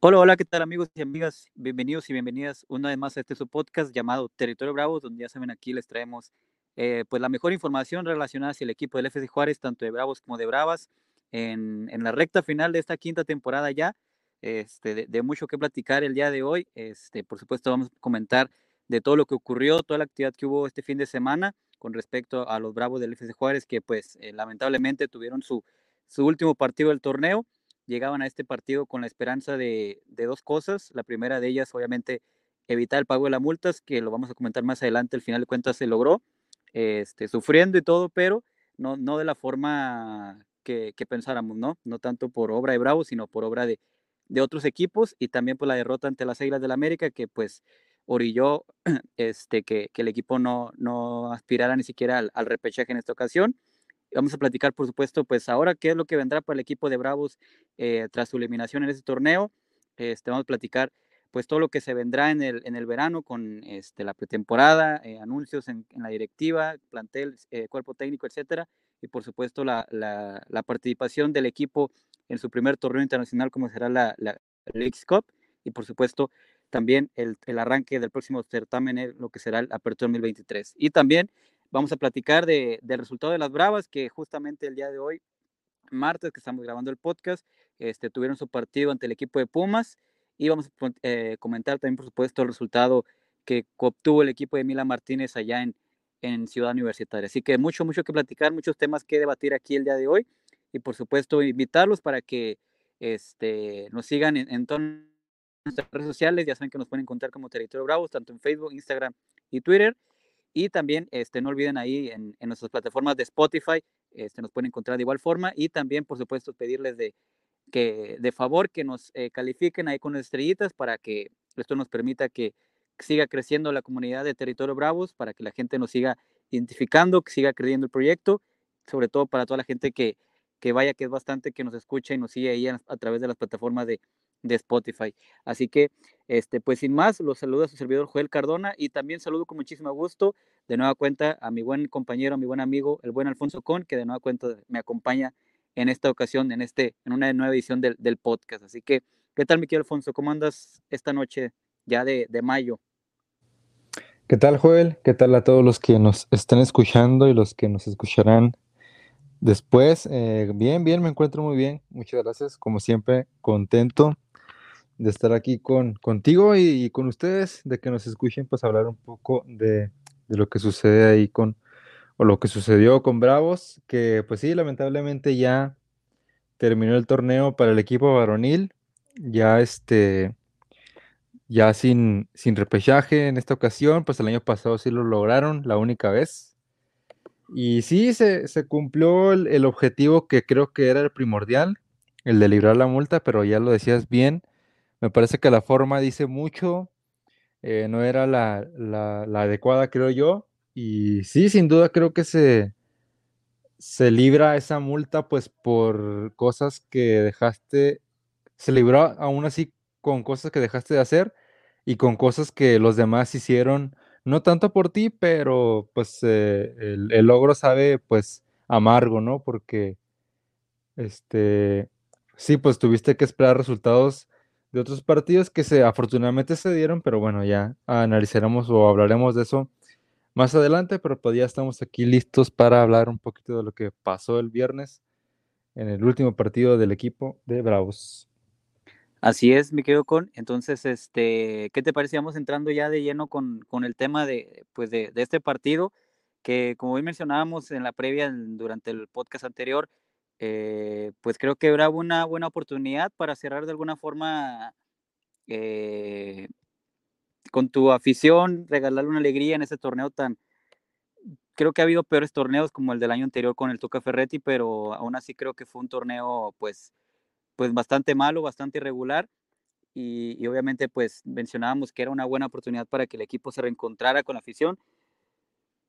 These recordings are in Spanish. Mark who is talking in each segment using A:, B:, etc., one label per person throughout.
A: Hola, hola, ¿qué tal amigos y amigas? Bienvenidos y bienvenidas una vez más a este su podcast llamado Territorio Bravo, donde ya saben aquí les traemos eh, pues la mejor información relacionada hacia el equipo del FC Juárez, tanto de Bravos como de Bravas, en, en la recta final de esta quinta temporada ya, este, de, mucho que platicar el día de hoy. Este, por supuesto vamos a comentar de todo lo que ocurrió, toda la actividad que hubo este fin de semana con respecto a los Bravos del FC Juárez, que pues eh, lamentablemente tuvieron su, su último partido del torneo llegaban a este partido con la esperanza de, de, dos cosas. La primera de ellas, obviamente, evitar el pago de las multas, que lo vamos a comentar más adelante, al final de cuentas se logró, este, sufriendo y todo, pero no, no de la forma que, que, pensáramos, ¿no? No tanto por obra de Bravo, sino por obra de, de otros equipos y también por la derrota ante las Águilas del la América, que pues orilló este, que, el equipo no, no aspirara ni siquiera al repechaje en esta ocasión. Vamos a platicar, por supuesto, pues ahora qué es lo que vendrá para el equipo de Bravos eh, tras su eliminación en este torneo. Este, vamos a platicar pues todo lo que se vendrá en el, en el verano con este, la pretemporada, eh, anuncios en, en, la directiva, plantel, eh, cuerpo técnico, etcétera, y por supuesto la, la, la, participación del equipo en su primer torneo internacional como será la, la Leagues Cup, y por supuesto también el, el arranque del próximo certamen, lo que será el Apertura 2023. Y también vamos a platicar de, del resultado de las Bravas, que justamente el día de hoy, martes, que estamos grabando el podcast, este, tuvieron su partido ante el equipo de Pumas y vamos a eh, comentar también, por supuesto, el resultado que obtuvo el equipo de Mila Martínez allá en, en Ciudad Universitaria. Así que mucho, mucho que platicar, muchos temas que debatir aquí el día de hoy y, por supuesto, invitarlos para que este, nos sigan en, en todas nuestras redes sociales. Ya saben que nos pueden encontrar como Territorio Bravos, tanto en Facebook, Instagram y Twitter. Y también este, no olviden ahí en, en, nuestras plataformas de Spotify, este, nos pueden encontrar de igual forma. Y también, por supuesto, pedirles de, que, de favor que nos eh, califiquen ahí con estrellitas para que esto nos permita que siga creciendo la comunidad de Territorio Bravos, para que la gente nos siga identificando, que siga creyendo el proyecto, sobre todo para toda la gente que, que vaya, que es bastante, que nos escucha y nos sigue ahí a, a través de las plataformas de, de Spotify. Así que, este, pues sin más, los saludo a su servidor Joel Cardona y también saludo con muchísimo gusto de nueva cuenta a mi buen compañero, a mi buen amigo, el buen Alfonso Con, que de nueva cuenta me acompaña en esta ocasión, en, este, en una nueva edición del, del podcast. Así que, ¿qué tal, mi querido Alfonso? ¿Cómo andas esta noche ya de, de mayo?
B: ¿Qué tal, Joel? ¿Qué tal a todos los que nos están escuchando y los que nos escucharán después? Eh, bien, bien, me encuentro muy bien. Muchas gracias. Como siempre, contento de estar aquí con, contigo y, con ustedes, de que nos escuchen, pues hablar un poco de, de, lo que sucede ahí con, o lo que sucedió con Bravos, que pues sí, lamentablemente ya terminó el torneo para el equipo varonil, ya este, ya sin, sin repechaje en esta ocasión, pues el año pasado sí lo lograron, la única vez. Y sí, se, se cumplió el objetivo que creo que era el primordial, el de librar la multa, pero ya lo decías bien, me parece que la forma dice mucho, eh, no era la, la, adecuada, creo yo. Y sí, sin duda creo que se, se libra esa multa pues por cosas que dejaste, se libró aún así con cosas que dejaste de hacer y con cosas que los demás hicieron, no tanto por ti, pero pues eh, el, el logro sabe pues amargo, ¿no? Porque, este, sí, pues tuviste que esperar resultados de otros partidos que se afortunadamente se dieron, pero bueno, ya analizaremos o hablaremos de eso más adelante, pero pues ya estamos aquí listos para hablar un poquito de lo que pasó el viernes en el último partido del equipo de Bravos.
A: Así es, mi querido Con. Entonces, este, ¿qué te parece? Vamos entrando ya de lleno con, con el tema de, pues de, este partido, que como bien mencionábamos en la previa, durante el podcast anterior, eh, pues creo que era una buena oportunidad para cerrar de alguna forma eh, con tu afición, regalarle una alegría en ese torneo tan... Creo que ha habido peores torneos como el del año anterior con el Tuca Ferretti, pero aún así creo que fue un torneo pues, pues bastante malo, bastante irregular. Y, y obviamente pues mencionábamos que era una buena oportunidad para que el equipo se reencontrara con la afición.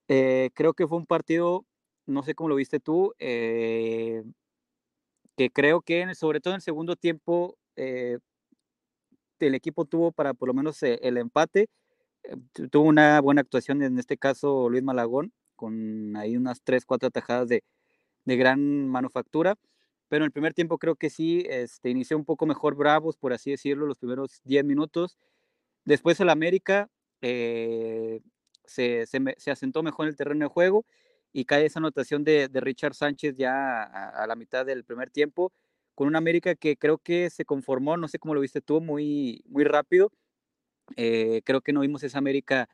A: Eh, creo que fue un partido no sé cómo lo viste tú, eh, que creo que sobre todo en el segundo tiempo eh, el equipo tuvo para por lo menos eh, el empate, tuvo una buena actuación en este caso Luis Malagón, con ahí unas tres, cuatro atajadas de, de gran manufactura. pero en el primer tiempo creo que sí, este, inició un poco mejor Bravos, por así decirlo, los primeros 10 minutos. Después el América eh, se, se, asentó mejor en el terreno de juego y cae esa anotación de, de Richard Sánchez ya a, la mitad del primer tiempo, con una América que creo que se conformó, no sé cómo lo viste tú, muy, muy rápido. Eh, creo que no vimos esa América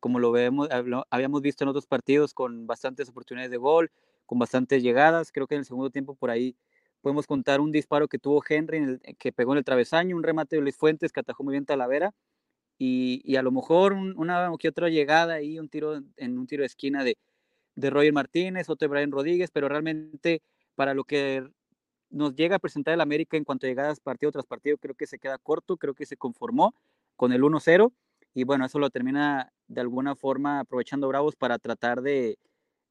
A: como lo vemos, habíamos visto en otros partidos con bastantes oportunidades de gol, con bastantes llegadas. Creo que en el segundo tiempo por ahí podemos contar un disparo que tuvo Henry, que pegó en el travesaño, un remate de Luis Fuentes que atajó muy bien Talavera, y, y a lo mejor una o que otra llegada y un tiro en un tiro de esquina de, de Roger Martínez, otro de Brian Rodríguez, pero realmente para lo que nos llega a presentar el América en cuanto a llegadas partido tras partido, creo que se queda corto, creo que se conformó con el 1-0 y bueno, eso lo termina de alguna forma aprovechando Bravos para tratar de,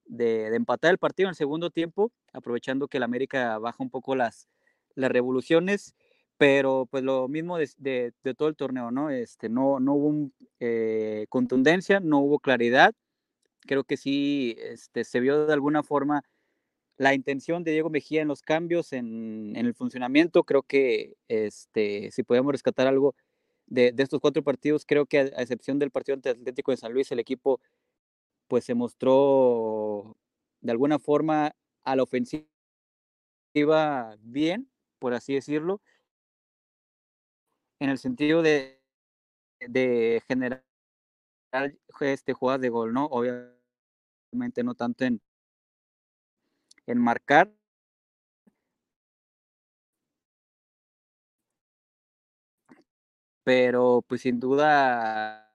A: de, empatar el partido en el segundo tiempo, aprovechando que el América baja un poco las, las revoluciones, pero pues lo mismo de, de, todo el torneo, ¿no? Este, no, no hubo eh, contundencia, no hubo claridad, creo que sí este, se vio de alguna forma la intención de Diego Mejía en los cambios, en, en el funcionamiento, creo que este, si podemos rescatar algo de, estos cuatro partidos, creo que a, a excepción del partido ante Atlético de San Luis, el equipo pues se mostró de alguna forma a la ofensiva bien, por así decirlo, en el sentido de, de generar este, jugadas de gol, ¿no? Obviamente no tanto en, en marcar, pero pues sin duda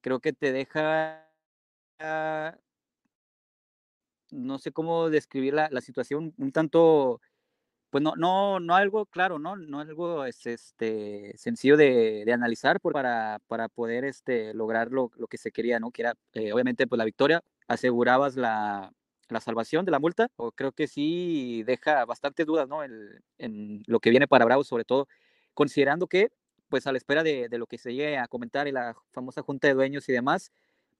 A: creo que te deja, no sé cómo describir la, la situación, un tanto, pues no, no, no algo claro, ¿no? No algo es, este, sencillo de, de analizar para, para poder este, lograr lo, lo, que se quería, ¿no? Que era, eh, obviamente, pues la victoria, asegurabas la, la salvación de la multa, o creo que sí deja bastantes dudas, ¿no? En lo que viene para Bravo, sobre todo considerando que pues a la espera de, de, lo que se llegue a comentar en la famosa junta de dueños y demás,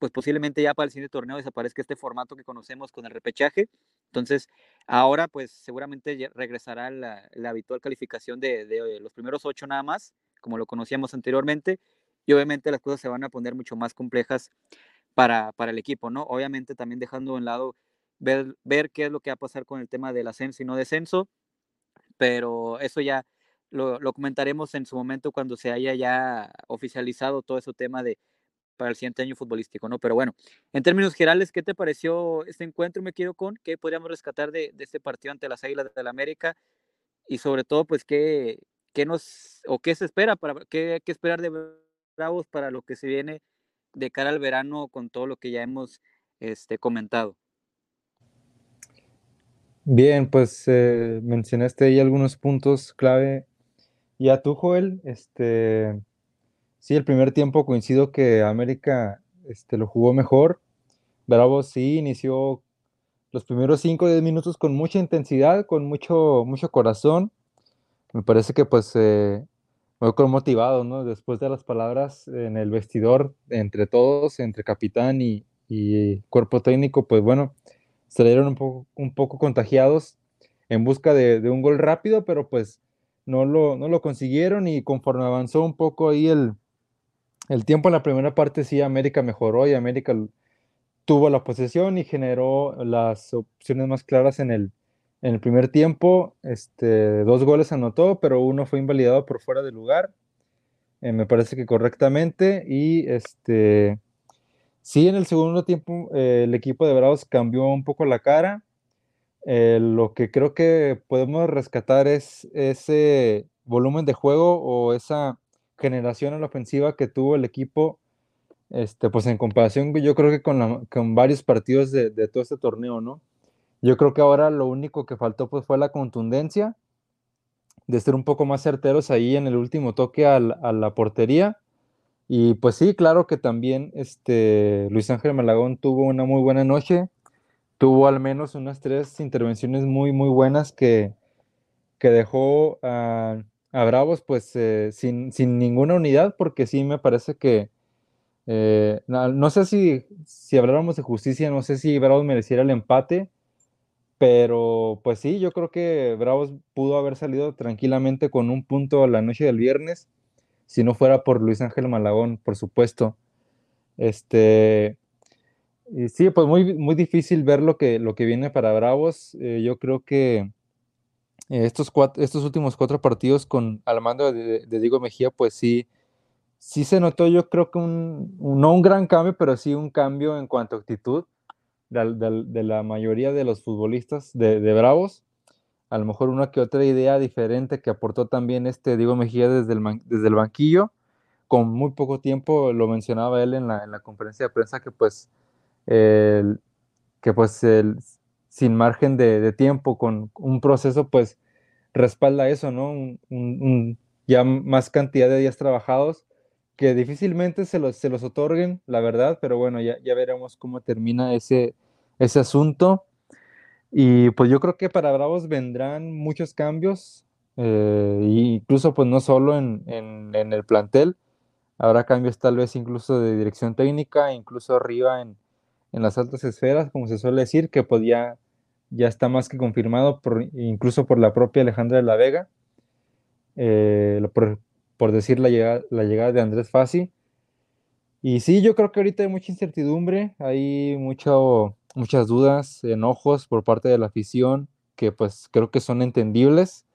A: pues posiblemente ya para el siguiente torneo desaparezca este formato que conocemos con el repechaje. Entonces, ahora pues seguramente regresará la, habitual calificación de, de, los primeros ocho nada más, como lo conocíamos anteriormente, y obviamente las cosas se van a poner mucho más complejas para, para el equipo, ¿no? Obviamente también dejando en lado ver, ver qué es lo que va a pasar con el tema del ascenso y no descenso, pero eso ya lo, lo, comentaremos en su momento cuando se haya ya oficializado todo ese tema de para el siguiente año futbolístico, ¿no? Pero bueno, en términos generales, ¿qué te pareció este encuentro? Me quedo con qué podríamos rescatar de, de este partido ante las Águilas de la América y sobre todo, pues, qué, qué nos o qué se espera para qué, qué esperar de Bravos para lo que se viene de cara al verano con todo lo que ya hemos este, comentado.
B: Bien, pues eh, mencionaste ahí algunos puntos clave y a tú, Joel, este, sí, el primer tiempo coincido que América este, lo jugó mejor. Bravo sí inició los primeros 5 o 10 minutos con mucha intensidad, con mucho, mucho corazón. Me parece que pues eh, motivado, ¿no? Después de las palabras en el vestidor, entre todos, entre capitán y, y cuerpo técnico, pues bueno, salieron un poco, un poco contagiados en busca de, de un gol rápido, pero pues no lo, no lo consiguieron y conforme avanzó un poco ahí el, el tiempo en la primera parte, sí, América mejoró y América tuvo la posesión y generó las opciones más claras en el, en el primer tiempo. Este, dos goles anotó, pero uno fue invalidado por fuera de lugar. Eh, me parece que correctamente. Y este, sí, en el segundo tiempo eh, el equipo de Bravos cambió un poco la cara. Eh, lo que creo que podemos rescatar es ese volumen de juego o esa generación en la ofensiva que tuvo el equipo, este, pues en comparación yo creo que con, la, con varios partidos de, de, todo este torneo, ¿no? Yo creo que ahora lo único que faltó pues fue la contundencia de ser un poco más certeros ahí en el último toque a la, a la portería. Y pues sí, claro que también este, Luis Ángel Malagón tuvo una muy buena noche, tuvo al menos unas tres intervenciones muy, muy buenas que, que dejó a, a Bravos pues eh, sin, sin, ninguna unidad, porque sí me parece que, eh, no, no, sé si, si habláramos de justicia, no sé si Bravos mereciera el empate, pero pues sí, yo creo que Bravos pudo haber salido tranquilamente con un punto la noche del viernes, si no fuera por Luis Ángel Malagón, por supuesto. Este, y sí, pues muy, muy difícil ver lo que, lo que viene para Bravos. Eh, yo creo que estos, estos últimos cuatro partidos con al mando de, Diego Mejía, pues sí, sí se notó, yo creo que un, no un gran cambio, pero sí un cambio en cuanto a actitud de, la mayoría de los futbolistas de, Bravos. A lo mejor una que otra idea diferente que aportó también este Diego Mejía desde el, desde el banquillo. Con muy poco tiempo, lo mencionaba él en la, en la conferencia de prensa, que pues, el, que pues el, sin margen de, tiempo, con un proceso, pues respalda eso, ¿no? Un, ya más cantidad de días trabajados que difícilmente se los, se los otorguen, la verdad, pero bueno, ya, ya veremos cómo termina ese, ese asunto. Y pues yo creo que para Bravos vendrán muchos cambios, eh, incluso pues no solo en, en, el plantel, habrá cambios tal vez incluso de dirección técnica, incluso arriba en, en las altas esferas, como se suele decir, que podía ya está más que confirmado, por, incluso por la propia Alejandra de la Vega, eh, por, decir la llegada, la llegada de Andrés Fassi. Y sí, yo creo que ahorita hay mucha incertidumbre, hay mucho, muchas dudas, enojos por parte de la afición, que pues creo que son entendibles,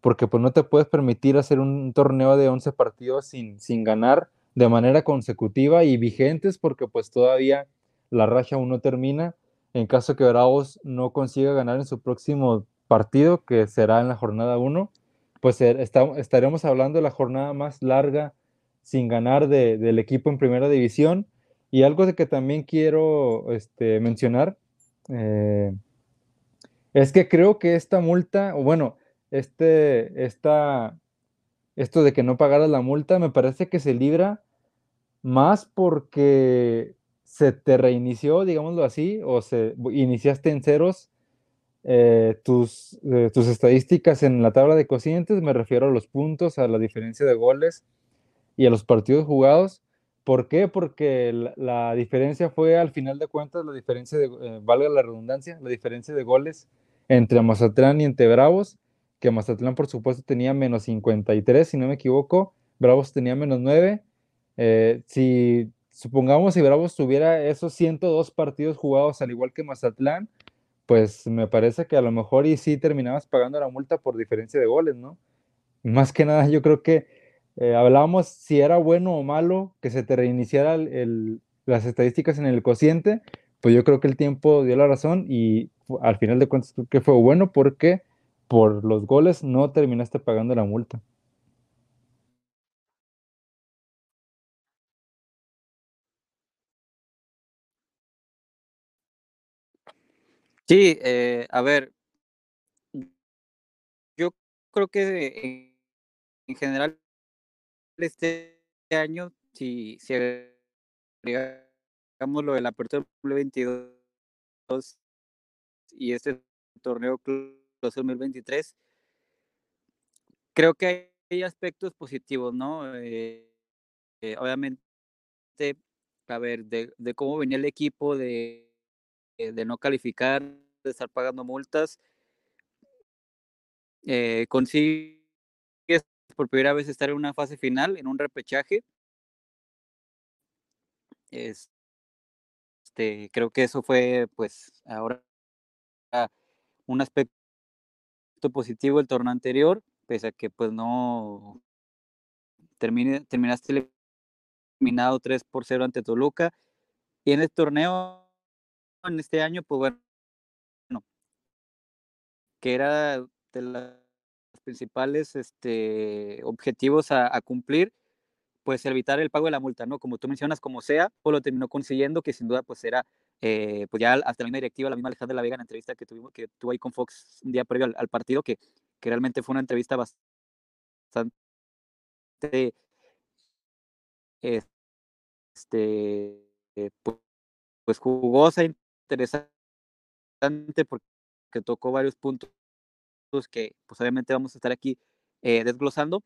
B: porque pues no te puedes permitir hacer un torneo de 11 partidos sin, sin ganar de manera consecutiva y vigentes, porque pues todavía la racha aún no termina en caso que Bravos no consiga ganar en su próximo partido, que será en la jornada 1, pues estaremos hablando de la jornada más larga sin ganar del equipo en primera división. Y algo de que también quiero este, mencionar eh, es que creo que esta multa, o bueno, este, esta, esto de que no pagaras la multa, me parece que se libra más porque se te reinició, digámoslo así, o se iniciaste en ceros eh, tus, eh, tus estadísticas en la tabla de cocientes, me refiero a los puntos, a la diferencia de goles y a los partidos jugados. ¿Por qué? Porque la, diferencia fue, al final de cuentas, la diferencia de, eh, valga la redundancia, la diferencia de goles entre Mazatlán y entre Bravos, que Mazatlán, por supuesto, tenía menos 53, si no me equivoco, Bravos tenía menos 9. si supongamos si Bravos tuviera esos 102 partidos jugados al igual que Mazatlán, pues me parece que a lo mejor y sí terminabas pagando la multa por diferencia de goles, ¿no? Más que nada, yo creo que eh, hablábamos si era bueno o malo que se te reiniciara las estadísticas en el cociente, pues yo creo que el tiempo dio la razón y al final de cuentas que fue bueno porque por los goles no terminaste pagando la multa.
A: Sí, eh, a ver, yo creo que en general este año, si, si agregamos lo de la apertura 2022 y este torneo 2023, creo que hay aspectos positivos, ¿no? Eh, eh, obviamente, a ver, de, de cómo venía el equipo, de de no calificar, de estar pagando multas. Eh, consigues por primera vez estar en una fase final, en un repechaje. Este, creo que eso fue, pues, ahora un aspecto positivo del torneo anterior, pese a que, pues, no termine, terminaste eliminado 3 por 0 ante Toluca. Y en el torneo en este año, pues bueno, que era de los principales este, objetivos a, cumplir, pues evitar el pago de la multa, ¿no? Como tú mencionas, como sea, pues lo terminó consiguiendo, que sin duda pues era, eh, pues ya hasta la misma directiva, la misma Alejandra de la Vega en la entrevista que tuvimos, que tuvo ahí con Fox un día previo al, partido, que, que realmente fue una entrevista bastante este, pues, pues jugosa, interesante porque tocó varios puntos que pues obviamente vamos a estar aquí eh, desglosando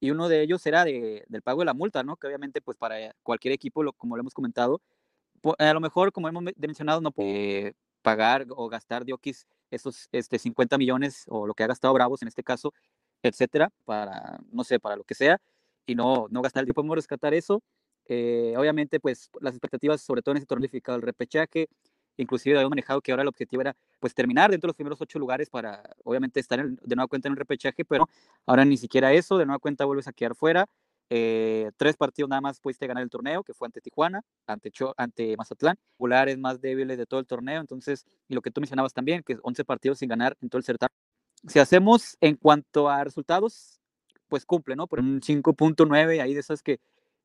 A: y uno de ellos era de, del pago de la multa, ¿no? Que obviamente pues para cualquier equipo, lo, como lo hemos comentado, a lo mejor como hemos mencionado no puede pagar o gastar diokis esos este, 50 millones o lo que ha gastado Bravos en este caso, etcétera, para, no sé, para lo que sea, y no, no gastar el tiempo, podemos rescatar eso. Eh, obviamente, pues las expectativas, sobre todo en ese torneo el repechaje, inclusive habíamos manejado que ahora el objetivo era pues terminar dentro de los primeros ocho lugares para obviamente estar de nueva cuenta en un repechaje, pero ahora ni siquiera eso, de nueva cuenta vuelves a quedar fuera. Eh, tres partidos nada más pudiste ganar el torneo, que fue ante Tijuana, ante, Cho, ante Mazatlán, populares más débiles de todo el torneo, entonces, y lo que tú mencionabas también, que 11 partidos sin ganar en todo el certamen. Si hacemos en cuanto a resultados, pues cumple, ¿no? Por un 5.9, ahí de esas que,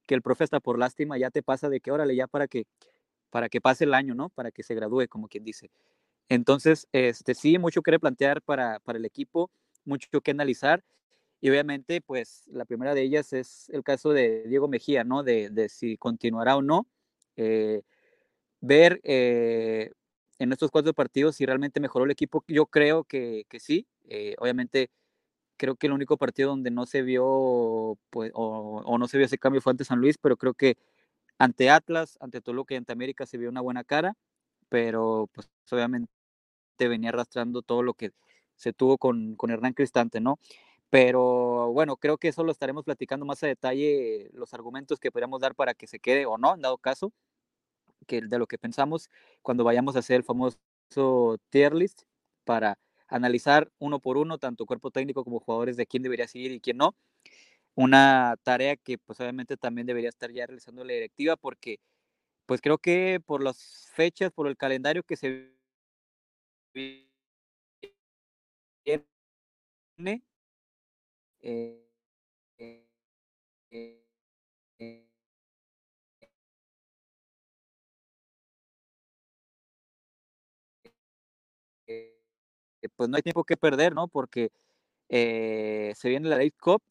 A: que el profe hasta por lástima ya te pasa de que órale, ya para que para que pase el año, ¿no? Para que se gradúe, como quien dice. Entonces, este, sí, mucho que plantear para, para el equipo, mucho que analizar. Y obviamente, pues la primera de ellas es el caso de Diego Mejía, ¿no? De, de si continuará o no. Eh, ver eh, en estos cuatro partidos si realmente mejoró el equipo. Yo creo que, que sí. Eh, obviamente, creo que el único partido donde no se vio, pues, o, o, no se vio ese cambio fue ante San Luis, pero creo que ante Atlas, ante Toluca y ante América se vio una buena cara, pero pues obviamente venía arrastrando todo lo que se tuvo con, con Hernán Cristante, ¿no? Pero bueno, creo que eso lo estaremos platicando más a detalle, los argumentos que podríamos dar para que se quede o no, en dado caso, que de lo que pensamos cuando vayamos a hacer el famoso tier list para analizar uno por uno, tanto cuerpo técnico como jugadores de quién debería seguir y quién no una tarea que pues obviamente también debería estar ya realizando la directiva porque pues creo que por las fechas, por el calendario que se viene, eh, eh, eh, pues no hay tiempo que perder, ¿no? Porque se viene la League Cup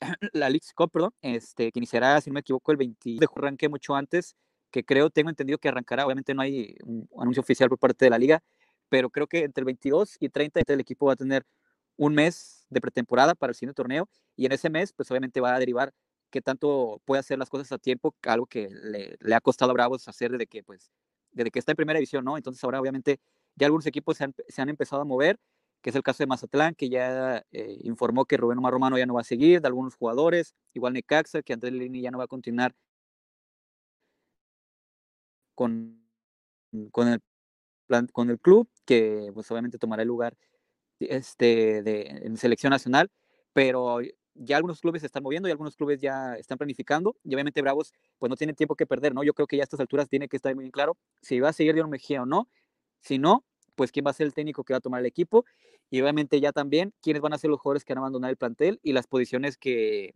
A: la League Cup, perdón, este, que iniciará, si no me equivoco, el 20 de arranque mucho antes, que creo, tengo entendido que arrancará, obviamente no hay un anuncio oficial por parte de la liga, pero creo que entre el 22 y 30 el equipo va a tener un mes de pretemporada para el siguiente torneo y en ese mes, pues obviamente va a derivar qué tanto puede hacer las cosas a tiempo, algo que le, le, ha costado a Bravos hacer desde que, pues, desde que está en primera división, ¿no? Entonces ahora obviamente ya algunos equipos se han, se han empezado a mover que es el caso de Mazatlán, que ya eh, informó que Rubén Omar Romano ya no va a seguir, de algunos jugadores, igual Necaxa, que Andrés Lini ya no va a continuar con, con, el, club, que pues obviamente tomará el lugar este, de, en selección nacional, pero ya algunos clubes se están moviendo y algunos clubes ya están planificando y obviamente Bravos pues no tiene tiempo que perder, ¿no? Yo creo que ya a estas alturas tiene que estar muy claro si va a seguir Dion Mejía o no, si no, pues quién va a ser el técnico que va a tomar el equipo y obviamente ya también quiénes van a ser los jugadores que van a abandonar el plantel y las posiciones que,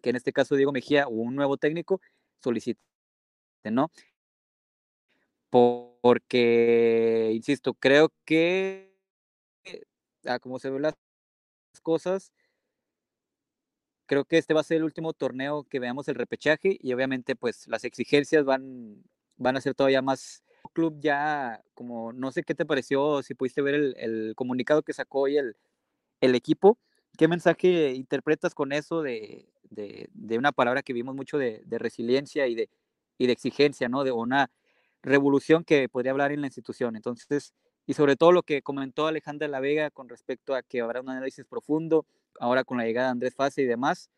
A: que en este caso Diego Mejía o un nuevo técnico solicite, ¿no? Porque, insisto, creo que como se ven las cosas, creo que este va a ser el último torneo que veamos el repechaje y obviamente pues las exigencias van, van a ser todavía más club ya, como no sé qué te pareció, si pudiste ver el, comunicado que sacó hoy el, el, equipo, ¿qué mensaje interpretas con eso de, de, de una palabra que vimos mucho de, resiliencia y de, y de exigencia, ¿no? De una revolución que podría hablar en la institución. Entonces, y sobre todo lo que comentó Alejandra La Vega con respecto a que habrá un análisis profundo, ahora con la llegada de Andrés Fase y demás.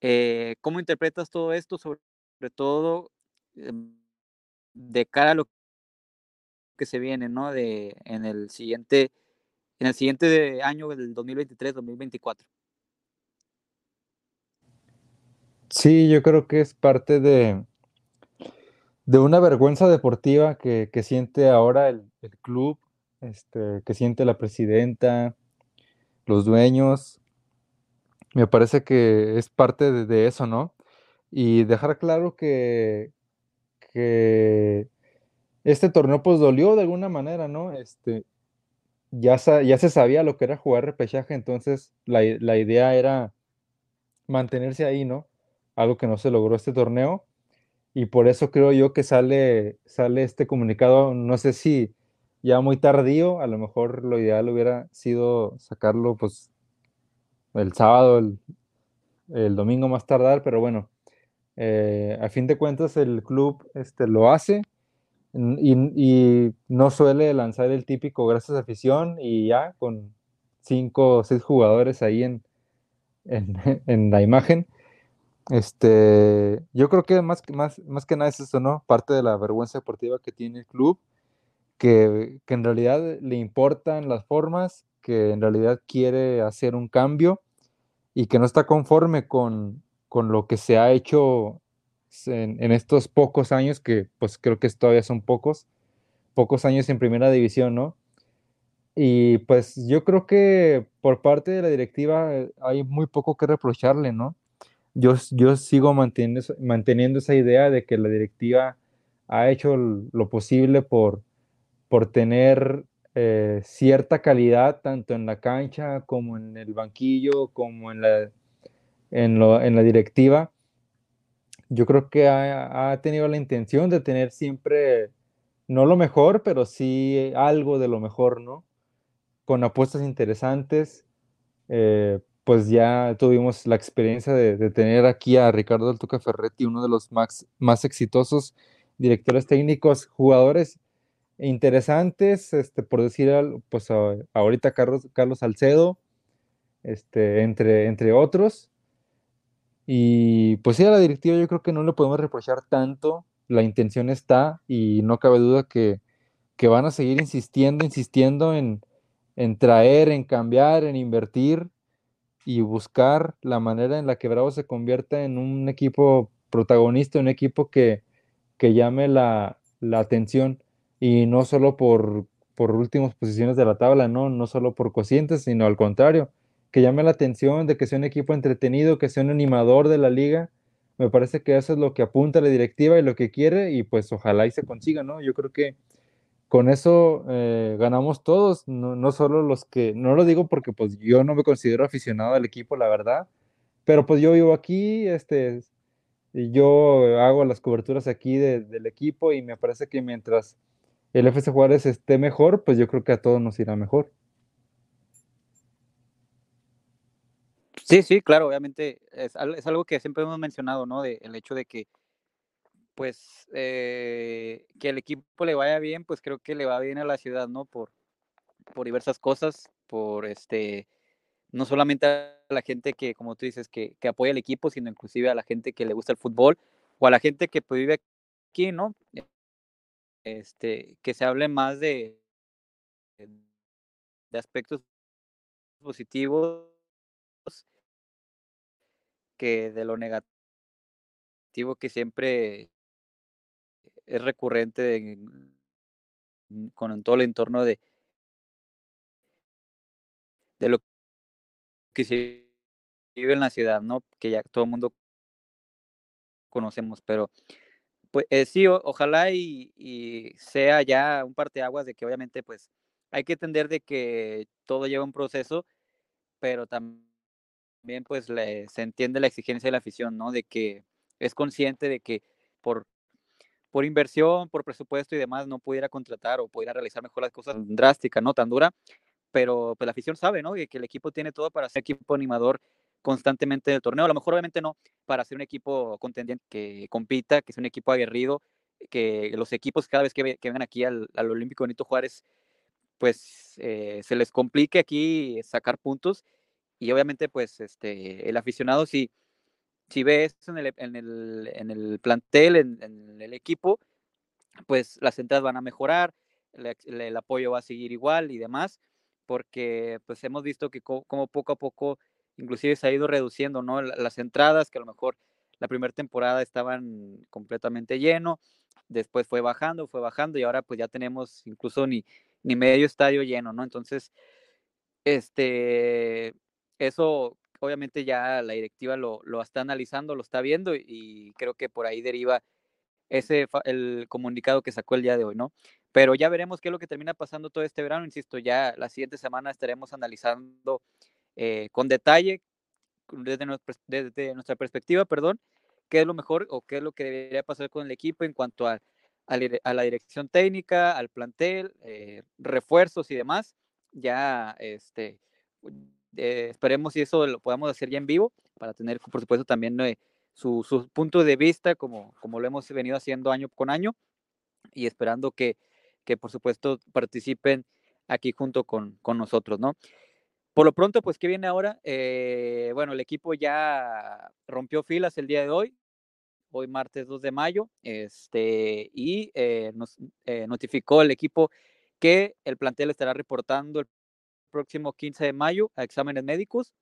A: Eh, ¿Cómo interpretas todo esto? Sobre todo eh, de cara a lo que se viene, ¿no? De, en el siguiente, en el siguiente año del 2023-2024.
B: Sí, yo creo que es parte de, de una vergüenza deportiva que, siente ahora el, el, club, este, que siente la presidenta, los dueños. Me parece que es parte de, de eso, ¿no? Y dejar claro que, que este torneo pues dolió de alguna manera, ¿no? Este, ya, ya se sabía lo que era jugar repechaje, entonces la, la, idea era mantenerse ahí, ¿no? Algo que no se logró este torneo. Y por eso creo yo que sale, sale este comunicado, no sé si ya muy tardío, a lo mejor lo ideal hubiera sido sacarlo pues el sábado, el, el domingo más tardar, pero bueno, eh, a fin de cuentas el club este, lo hace y, no suele lanzar el típico gracias a afición y ya con cinco o seis jugadores ahí en, en, la imagen. Este, yo creo que más, más, más que nada es eso, ¿no? Parte de la vergüenza deportiva que tiene el club, que, que en realidad le importan las formas, que en realidad quiere hacer un cambio y que no está conforme con, con lo que se ha hecho en, estos pocos años, que pues creo que todavía son pocos, pocos años en primera división, ¿no? Y pues yo creo que por parte de la directiva eh, hay muy poco que reprocharle, ¿no? Yo, yo sigo manteniendo, manteniendo esa idea de que la directiva ha hecho lo posible por, por tener eh, cierta calidad tanto en la cancha como en el banquillo, como en la, en, en la directiva yo creo que ha, tenido la intención de tener siempre, no lo mejor, pero sí algo de lo mejor, ¿no? Con apuestas interesantes. Eh, pues ya tuvimos la experiencia de, tener aquí a Ricardo Altuca Ferretti, uno de los más, más exitosos directores técnicos, jugadores interesantes, este, por decir, pues ahorita Carlos, Carlos Salcedo, este, entre, entre otros. Y pues sí, a la directiva yo creo que no le podemos reprochar tanto, la intención está y no cabe duda que, van a seguir insistiendo, insistiendo en, traer, en cambiar, en invertir y buscar la manera en la que Bravo se convierta en un equipo protagonista, un equipo que, llame la, atención y no solo por, por últimas posiciones de la tabla, no, no solo por cocientes, sino al contrario, que llame la atención, de que sea un equipo entretenido, que sea un animador de la liga. Me parece que eso es lo que apunta la directiva y lo que quiere y pues ojalá y se consiga, ¿no? Yo creo que con eso eh, ganamos todos, no, solo los que, no lo digo porque pues yo no me considero aficionado al equipo, la verdad, pero pues yo vivo aquí, este, yo hago las coberturas aquí del equipo y me parece que mientras el FC Juárez esté mejor, pues yo creo que a todos nos irá mejor.
A: Sí, sí, claro, obviamente es, algo que siempre hemos mencionado, ¿no? De, el hecho de que, pues, eh, que el equipo le vaya bien, pues creo que le va bien a la ciudad, ¿no? Por, por diversas cosas, por este, no solamente a la gente que, como tú dices, que, que apoya el equipo, sino inclusive a la gente que le gusta el fútbol o a la gente que pues, vive aquí, ¿no? Este, que se hable más de, de aspectos positivos que de lo negativo que siempre es recurrente con todo el entorno de, de lo que se vive en la ciudad, ¿no? Que ya todo el mundo conocemos, pero pues eh, sí, ojalá y, y, sea ya un parteaguas de que obviamente pues hay que entender de que todo lleva un proceso, pero también también pues se entiende la exigencia de la afición, ¿no? De que es consciente de que por, por inversión, por presupuesto y demás no pudiera contratar o pudiera realizar mejor las cosas drásticas, ¿no? Tan dura, pero pues la afición sabe, ¿no? Que el equipo tiene todo para ser equipo animador constantemente del torneo. A lo mejor obviamente no para ser un equipo contendiente que compita, que sea un equipo aguerrido, que los equipos cada vez que, vengan aquí al, Olímpico Benito Juárez, pues eh, se les complique aquí sacar puntos y obviamente, pues, este, el aficionado, si, si ve eso en el, en el, en el plantel, en, el equipo, pues las entradas van a mejorar, el, apoyo va a seguir igual y demás, porque pues hemos visto que como poco a poco inclusive se ha ido reduciendo, ¿no? Las entradas, que a lo mejor la primera temporada estaban completamente lleno, después fue bajando, fue bajando y ahora pues ya tenemos incluso ni, ni medio estadio lleno, ¿no? Entonces, este, eso obviamente ya la directiva lo, lo, está analizando, lo está viendo y creo que por ahí deriva ese el comunicado que sacó el día de hoy, ¿no? Pero ya veremos qué es lo que termina pasando todo este verano, insisto, ya la siguiente semana estaremos analizando eh, con detalle desde nuestra, desde nuestra perspectiva, perdón, qué es lo mejor o qué es lo que debería pasar con el equipo en cuanto a, a, la dirección técnica, al plantel, eh, refuerzos y demás. Ya, este, eh, esperemos si eso lo podamos hacer ya en vivo para tener, por supuesto, también eh, su, su, punto de vista como, como lo hemos venido haciendo año con año. y esperando que, que por supuesto participen aquí junto con, con nosotros, ¿no? Por lo pronto, pues, ¿qué viene ahora? Eh, bueno, el equipo ya rompió filas el día de hoy, hoy martes 2 de mayo, este, y eh, nos eh, notificó el equipo que el plantel estará reportando el próximo 15 de mayo a exámenes médicos,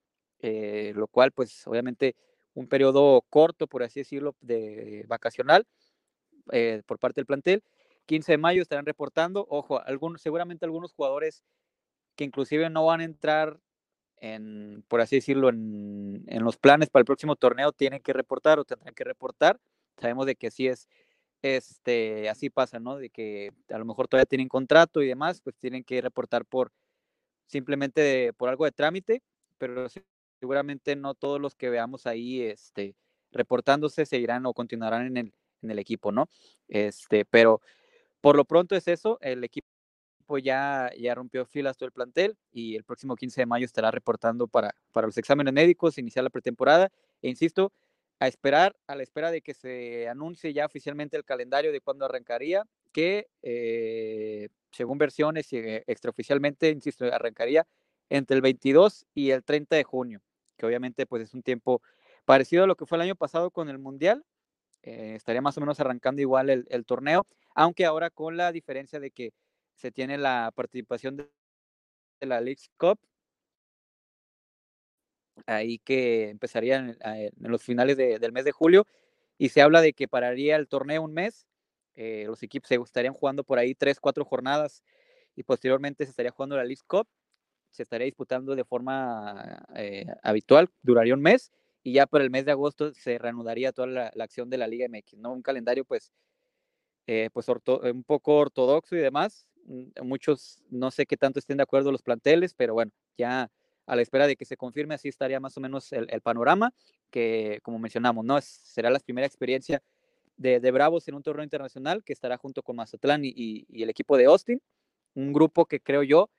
A: lo cual, pues, obviamente, un periodo corto, por así decirlo, de vacacional por parte del plantel. 15 de mayo estarán reportando, ojo, algunos, seguramente algunos jugadores que inclusive no van a entrar en, por así decirlo, en, los planes para el próximo torneo, tienen que reportar o tendrán que reportar. Sabemos de que sí es, este, así pasa, ¿no? De que a lo mejor todavía tienen contrato y demás, pues tienen que reportar por simplemente por algo de trámite, pero seguramente no todos los que veamos ahí, este, reportándose seguirán o continuarán en el, en el equipo, ¿no? Este, pero por lo pronto es eso, el equipo ya, ya rompió filas todo el plantel y el próximo 15 de mayo estará reportando para, para los exámenes médicos, iniciar la pretemporada. E insisto, a esperar, a la espera de que se anuncie ya oficialmente el calendario de cuándo arrancaría, que eh, según versiones y eh, extraoficialmente, insisto, arrancaría entre el 22 y el 30 de junio, que obviamente pues es un tiempo parecido a lo que fue el año pasado con el Mundial, eh, estaría más o menos arrancando igual el, torneo, aunque ahora con la diferencia de que se tiene la participación de, la League Cup, ahí que empezaría en, los finales de, del mes de julio, y se habla de que pararía el torneo un mes, eh, los equipos se estarían jugando por ahí tres, cuatro jornadas, y posteriormente se estaría jugando la League Cup, se estaría disputando de forma eh, habitual, duraría un mes, y ya por el mes de agosto se reanudaría toda la, la acción de la Liga MX, ¿no? Un calendario pues, eh, pues orto, un poco ortodoxo y demás, Mm, muchos no sé qué tanto estén de acuerdo los planteles, pero bueno, ya a la espera de que se confirme, así estaría más o menos el, el panorama, que como mencionamos, ¿no? Es, será la primera experiencia de, de, Bravos en un torneo internacional que estará junto con Mazatlán y, y, el equipo de Austin, un grupo que creo yo,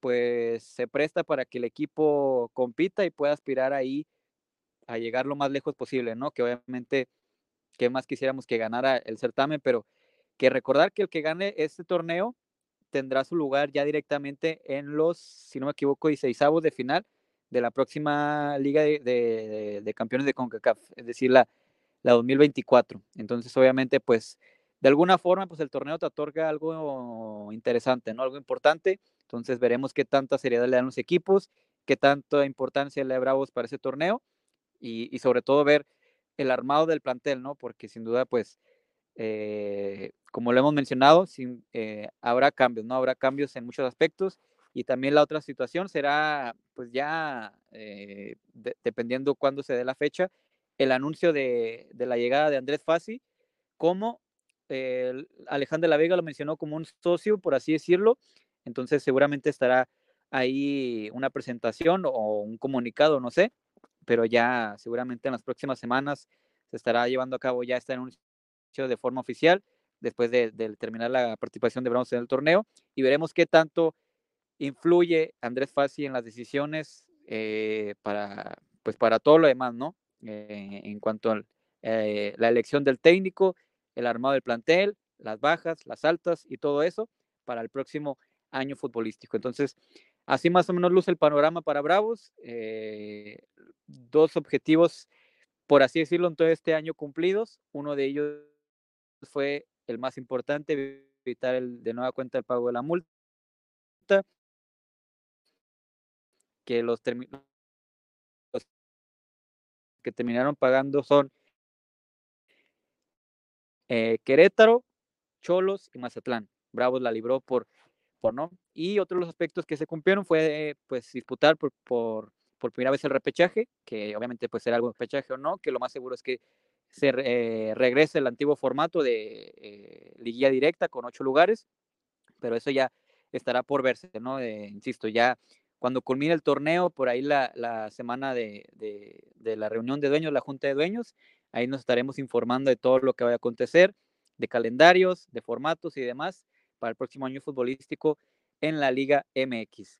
A: pues se presta para que el equipo compita y pueda aspirar ahí a llegar lo más lejos posible, ¿no? Que obviamente, que más quisiéramos que ganara el certamen, pero que recordar que el que gane este torneo tendrá su lugar ya directamente en los, si no me equivoco, 16 de final de la próxima Liga de, de, de, Campeones de CONCACAF, es decir, la, la 2024. Entonces, obviamente, pues, de alguna forma, pues el torneo te otorga algo interesante, ¿no? Algo importante. Entonces, veremos qué tanta seriedad le dan los equipos, qué tanta importancia le da para ese torneo y, y sobre todo ver el armado del plantel, ¿no? Porque sin duda, pues, eh, como lo hemos mencionado, sin, eh, habrá cambios, ¿no? Habrá cambios en muchos aspectos y también la otra situación será, pues ya, eh, de, dependiendo cuándo se dé la fecha, el anuncio de, la llegada de Andrés Fassi, como eh, Alejandro La Vega lo mencionó como un socio, por así decirlo, entonces seguramente estará ahí una presentación o un comunicado, no sé, pero ya seguramente en las próximas semanas se estará llevando a cabo ya este anuncio de forma oficial después de, terminar la participación de Bravos en el torneo y veremos qué tanto influye Andrés Fassi en las decisiones eh, para, pues para todo lo demás, ¿no? Eh, en cuanto a eh, la elección del técnico, el armado del plantel, las bajas, las altas y todo eso para el próximo año futbolístico. Entonces, así más o menos luce el panorama para Bravos. Eh, dos objetivos, por así decirlo, en todo este año cumplidos. Uno de ellos fue el más importante, evitar el, de nueva cuenta el pago de la multa, que los, los que terminaron pagando son eh, Querétaro, Cholos y Mazatlán. Bravos la libró por, por no. Y otro de los aspectos que se cumplieron fue pues disputar por, por, por primera vez el repechaje, que obviamente pues será algo repechaje o no, que lo más seguro es que se eh, regrese el antiguo formato de eh, liguilla directa con ocho lugares, pero eso ya estará por verse, ¿no? Eh, insisto, ya cuando culmine el torneo, por ahí la, semana de, la reunión de dueños, la junta de dueños, ahí nos estaremos informando de todo lo que vaya a acontecer, de calendarios, de formatos y demás para el próximo año futbolístico en la Liga MX.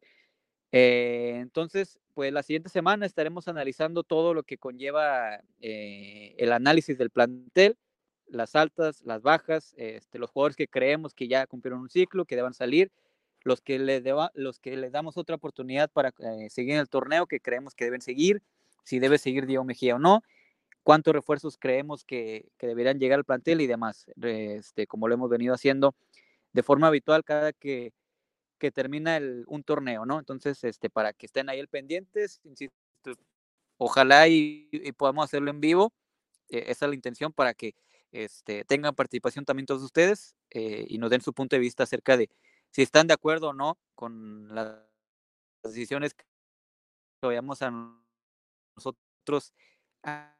A: Eh, entonces, pues la siguiente semana estaremos analizando todo lo que conlleva eh, el análisis del plantel, las altas, las bajas, este, los jugadores que creemos que ya cumplieron un ciclo, que deban salir, los que le, deba, los que le damos otra oportunidad para eh, seguir en el torneo, que creemos que deben seguir, si debe seguir Diego Mejía o no, cuántos refuerzos creemos que, que deberían llegar al plantel y demás, este, como lo hemos venido haciendo de forma habitual cada que, que termina el, un torneo, ¿no? Entonces, este, para que estén ahí el pendientes, insisto, ojalá y, podamos hacerlo en vivo, eh, esa es la intención para que este, tengan participación también todos ustedes eh, y nos den su punto de vista acerca de si están de acuerdo o no con las decisiones que vayamos a nosotros a,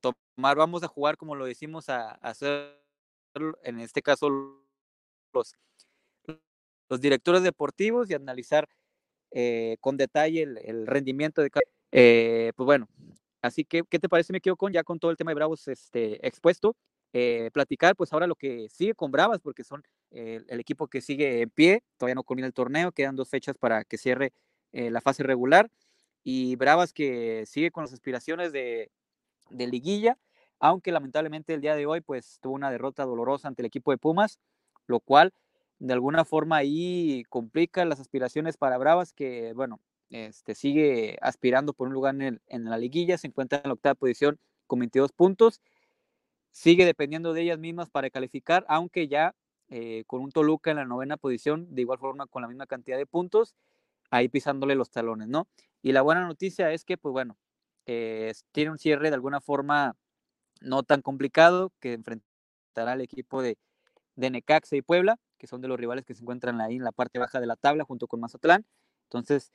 A: tomar. Vamos a jugar como lo decimos a, hacer, en este caso, los, los directores deportivos y analizar eh, con detalle el, rendimiento de cada. Eh, pues bueno, así que, ¿qué te parece? Me quedo con ya con todo el tema de Bravos este, expuesto. Eh, platicar, pues ahora lo que sigue con Bravas, porque son el equipo que sigue en pie, todavía no culmina el torneo, quedan dos fechas para que cierre la fase regular, y Bravas que sigue con las aspiraciones de, de liguilla, aunque lamentablemente el día de hoy pues tuvo una derrota dolorosa ante el equipo de Pumas, lo cual de alguna forma ahí complica las aspiraciones para Bravas, que bueno, este, sigue aspirando por un lugar en, en la liguilla, se encuentra en la octava posición con 22 puntos, sigue dependiendo de ellas mismas para calificar, aunque ya eh, con un Toluca en la novena posición, de igual forma con la misma cantidad de puntos, ahí pisándole los talones, ¿no? Y la buena noticia es que, pues bueno, eh, tiene un cierre de alguna forma no tan complicado que enfrentará al equipo de, de Necaxa y Puebla, que son de los rivales que se encuentran ahí en la parte baja de la tabla junto con Mazatlán. Entonces,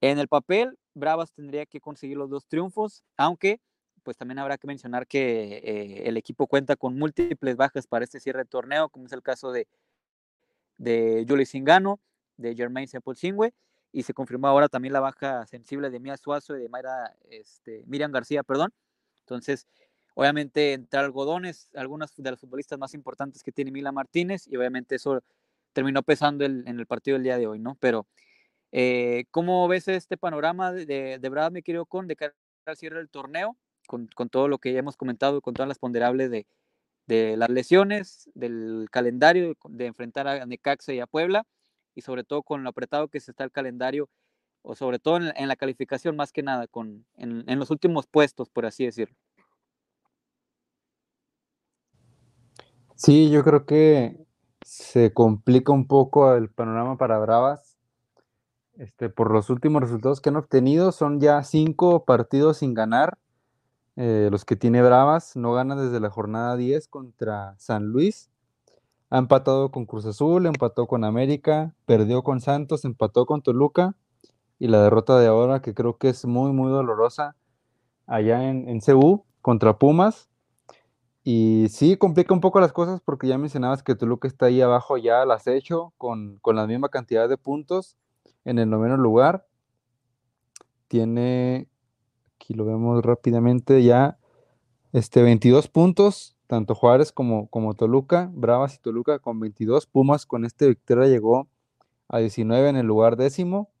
A: en el papel, Bravas tendría que conseguir los dos triunfos, aunque pues también habrá que mencionar que eh, el equipo cuenta con múltiples bajas para este cierre de torneo, como es el caso de, de Julie Singano, de Germain Sepulsingüe, y se confirmó ahora también la baja sensible de Mía Suazo y de Mayra, este, Miriam García, perdón. Entonces, obviamente, entre algodones, algunas de las futbolistas más importantes que tiene Mila Martínez, y obviamente eso terminó pesando en el partido del día de hoy, ¿no? Pero, eh, ¿cómo ves este panorama de, de, verdad, me quiero con de cara al cierre del torneo? Con, todo lo que ya hemos comentado, con todas las ponderables de, las lesiones, del calendario de, enfrentar a Necaxa y a Puebla, y sobre todo con lo apretado que se está el calendario, o sobre todo en, la calificación más que nada, con, en, los últimos puestos, por así decirlo.
B: Sí, yo creo que se complica un poco el panorama para Bravas. Este, por los últimos resultados que han obtenido, son ya cinco partidos sin ganar eh, los que tiene Bravas, no gana desde la jornada 10 contra San Luis. Ha empatado con Cruz Azul, empató con América, perdió con Santos, empató con Toluca y la derrota de ahora que creo que es muy, muy dolorosa allá en, en CU contra Pumas. Y sí, complica un poco las cosas porque ya mencionabas que Toluca está ahí abajo ya al acecho con, con la misma cantidad de puntos en el noveno lugar. Tiene Aquí lo vemos rápidamente ya. Este, 22 puntos, tanto Juárez como, como Toluca, Bravas y Toluca con 22. Pumas con este victoria llegó a 19 en el lugar décimo.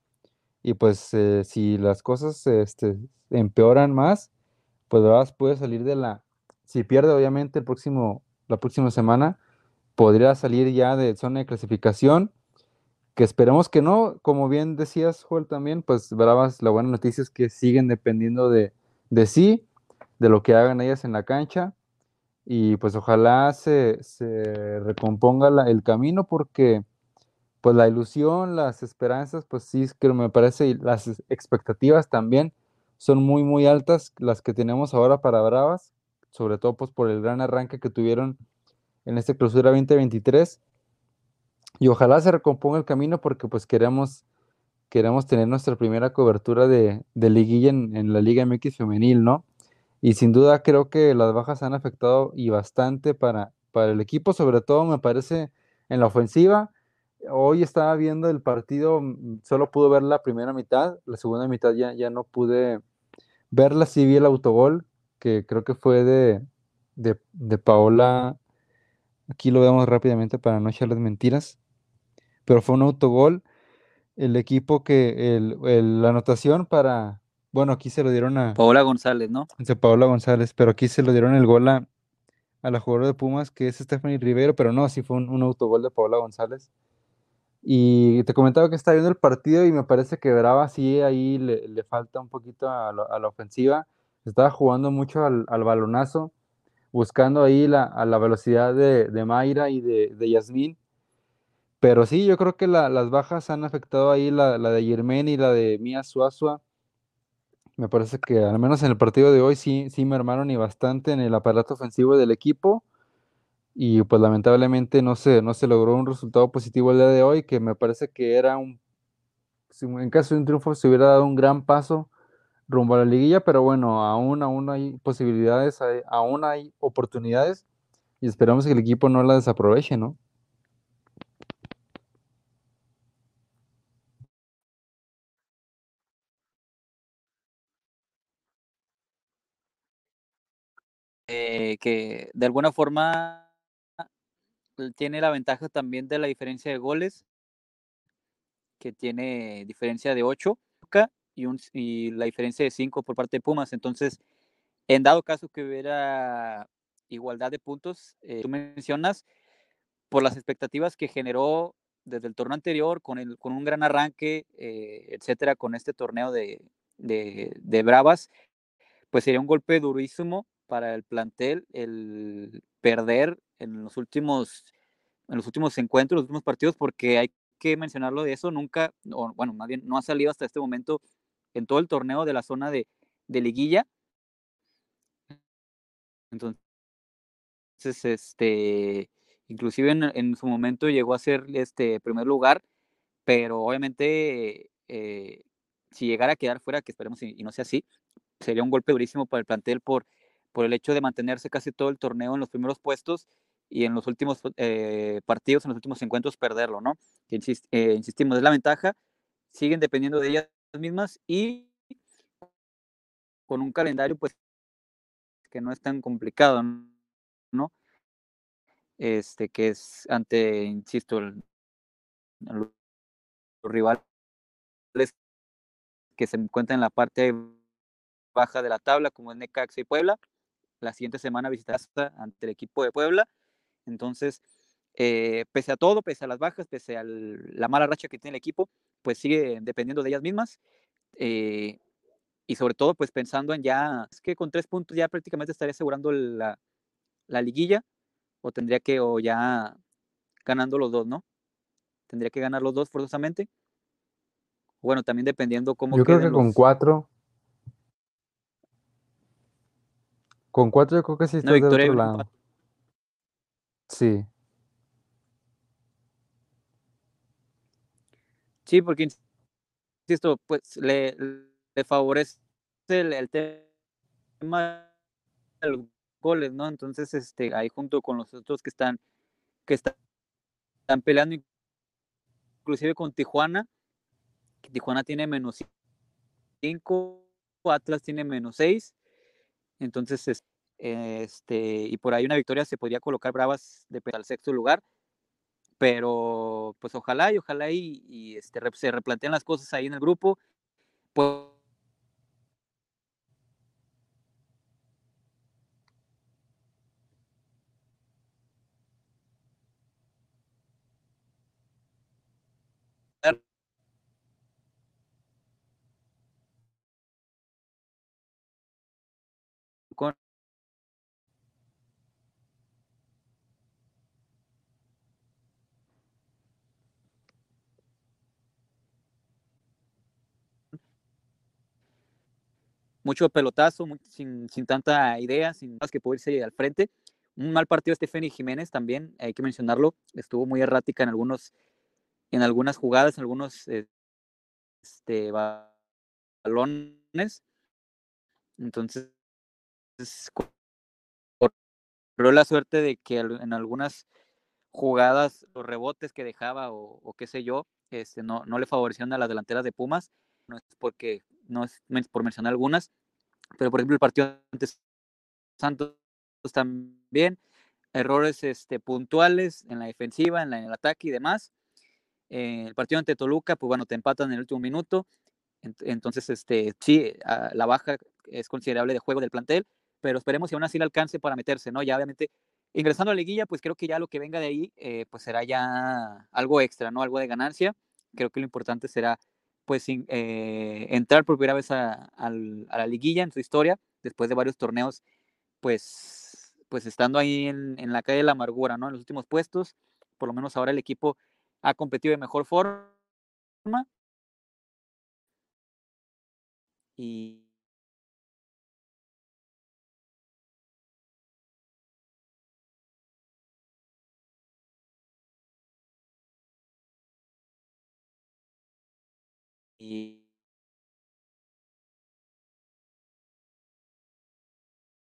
B: Y pues eh, si las cosas este, empeoran más, pues Bravas puede salir de la... Si pierde obviamente el próximo, la próxima semana, podría salir ya de zona de clasificación que esperemos que no, como bien decías, Joel, también, pues Bravas, la buena noticia es que siguen dependiendo de, de sí, de lo que hagan ellas en la cancha, y pues ojalá se, se recomponga el camino porque pues la ilusión, las esperanzas, pues sí, que me parece, y las expectativas también son muy, muy altas las que tenemos ahora para Bravas, sobre todo pues por el gran arranque que tuvieron en este clausura 2023 y ojalá se recomponga el camino porque pues queremos, queremos tener nuestra primera cobertura de, liguilla en, la Liga MX femenil, ¿no? Y sin duda creo que las bajas han afectado y bastante para, para el equipo, sobre todo me parece en la ofensiva. Hoy estaba viendo el partido, mm, solo pude ver la primera mitad, la segunda mitad ya, ya no pude verla, sí vi el autogol, que creo que fue de, de, de Paola, aquí lo vemos rápidamente para no echarles mentiras, pero fue un autogol. El equipo que, el, la anotación para, bueno, aquí se lo dieron a...
A: Paola González, ¿no?
B: Paola González, pero aquí se lo dieron el gol a, a la jugadora de Pumas, que es Stephanie Rivero, pero no, sí fue un, autogol de Paola González. Y te comentaba que está viendo el partido y me parece que Brava sí ahí le, falta un poquito a, la ofensiva. Estaba jugando mucho al, balonazo, buscando ahí la, a la velocidad de, de Mayra y de, de Yasmín. Pero sí, yo creo que las bajas han afectado ahí la, la de Germain y la de Mía Suazua. Me parece que al menos en el partido de hoy sí, sí mermaron y bastante en el aparato ofensivo del equipo. Y pues lamentablemente no se, no se logró un resultado positivo el día de hoy, que me parece que era un, en caso de un triunfo se hubiera dado un gran paso rumbo a la liguilla, pero bueno, aún, aún hay posibilidades, aún hay oportunidades y esperamos que el equipo no la desaproveche, ¿no?
A: Eh, que de alguna forma tiene la ventaja también de la diferencia de goles, que tiene diferencia de 8 y, un, y la diferencia de 5 por parte de Pumas. Entonces, en dado caso que hubiera igualdad de puntos, eh, tú mencionas, por las expectativas que generó desde el torneo anterior, con, el, con un gran arranque, eh, etcétera, con este torneo de, de, de Bravas, pues sería un golpe durísimo para el plantel el perder en los últimos, en los últimos encuentros, los últimos partidos, porque hay que mencionarlo de eso, nunca, bueno, más bien no ha salido hasta este momento en todo el torneo de la zona de, de liguilla. Entonces, este, inclusive en, en, su momento llegó a ser este primer lugar, pero obviamente eh, si llegara a quedar fuera, que esperemos y, y no sea así, sería un golpe durísimo para el plantel por por el hecho de mantenerse casi todo el torneo en los primeros puestos y en los últimos eh, partidos, en los últimos encuentros, perderlo, ¿no? Eh, insistimos, es la ventaja, siguen dependiendo de ellas mismas y con un calendario, pues, que no es tan complicado, ¿no? Este, que es ante, insisto, los rivales que se encuentran en la parte baja de la tabla, como es Necaxa y Puebla, la siguiente semana visitarás ante el equipo de Puebla. Entonces, eh, pese a todo, pese a las bajas, pese a la mala racha que tiene el equipo, pues sigue dependiendo de ellas mismas. Eh, y sobre todo, pues pensando en ya, es que con tres puntos ya prácticamente estaría asegurando la, la liguilla, o tendría que, o ya ganando los dos, ¿no? Tendría que ganar los dos forzosamente. Bueno, también dependiendo cómo.
B: Yo creo que con cuatro Con cuatro yo creo que sí está del otro lado. Sí.
A: Sí, porque insisto, pues le, le favorece el, tema de los goles, ¿no? Entonces, este, ahí junto con los otros que están, que están, están peleando, inclusive con Tijuana, Tijuana tiene menos 5, Atlas tiene menos 6, entonces, este, y por ahí una victoria se podría colocar Bravas de al sexto lugar, pero pues ojalá y ojalá y, este, se replanteen las cosas ahí en el grupo. Pues, con mucho pelotazo, sin, sin, tanta idea, sin más que poder irse al frente. Un mal partido Stephanie Jiménez también, hay que mencionarlo, estuvo muy errática en algunos en algunas jugadas, en algunos este, balones. Entonces, corrió la suerte de que en algunas jugadas, los rebotes que dejaba o, qué sé yo, este, no, no le favorecieron a las delanteras de Pumas. No es porque no es por mencionar algunas, pero por ejemplo el partido antes Santos también, errores este, puntuales en la defensiva, en, el ataque y demás. Eh, el partido ante Toluca, pues bueno, te empatan en el último minuto. Entonces, este, sí, la baja es considerable de juego del plantel, pero esperemos si aún así le alcance para meterse, ¿no? Ya obviamente ingresando a la liguilla, pues creo que ya lo que venga de ahí, eh, pues será ya algo extra, ¿no? Algo de ganancia. Creo que lo importante será, pues, eh, entrar por primera vez a, la liguilla en su historia, después de varios torneos, pues, pues estando ahí en, en, la calle de la amargura, ¿no? En los últimos puestos, por lo menos ahora el equipo ha competido de mejor forma. Y, y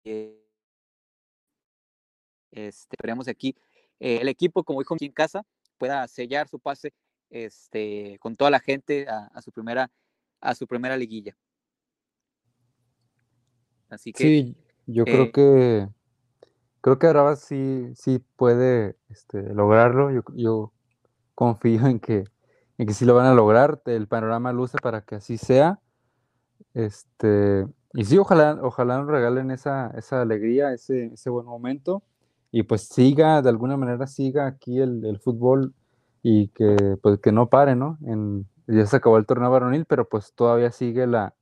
A: este, esperemos aquí eh, el equipo, como dijo en casa, pueda sellar su pase este, con toda la gente a, a, su primera a su primera liguilla. Así que
B: sí, yo
A: eh,
B: creo que creo que Bravas sí, sí puede este, lograrlo. Yo, yo confío en que y que si lo van a lograr, el panorama luce para que así sea. Este, y sí, ojalá, ojalá nos regalen esa, esa alegría, ese, ese, buen momento, y pues siga, de alguna manera siga aquí el, el fútbol y que, pues, que no pare, ¿no? Ya se acabó el torneo varonil, pero pues todavía sigue la,